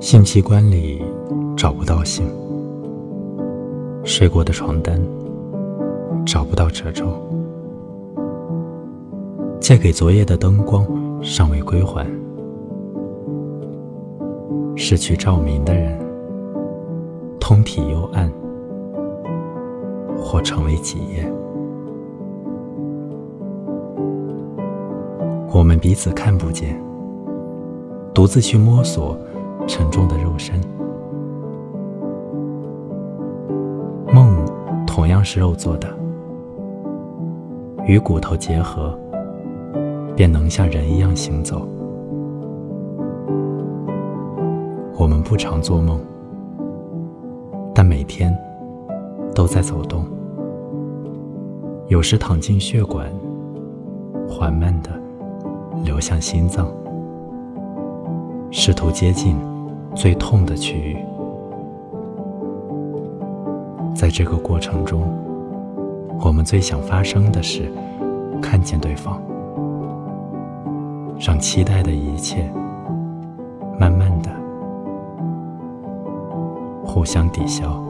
性器官里找不到性，睡过的床单找不到褶皱，借给昨夜的灯光尚未归还，失去照明的人，通体幽暗，或成为几夜。我们彼此看不见，独自去摸索沉重的肉身。梦同样是肉做的，与骨头结合，便能像人一样行走。我们不常做梦，但每天都在走动。有时躺进血管，缓慢的。流向心脏，试图接近最痛的区域。在这个过程中，我们最想发生的是看见对方，让期待的一切慢慢的互相抵消。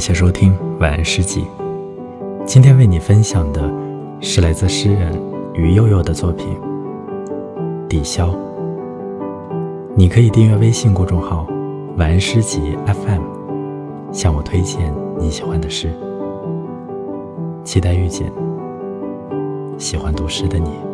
感谢收听晚安诗集。今天为你分享的是来自诗人于悠悠的作品《抵消》。你可以订阅微信公众号“晚安诗集 FM”，向我推荐你喜欢的诗。期待遇见喜欢读诗的你。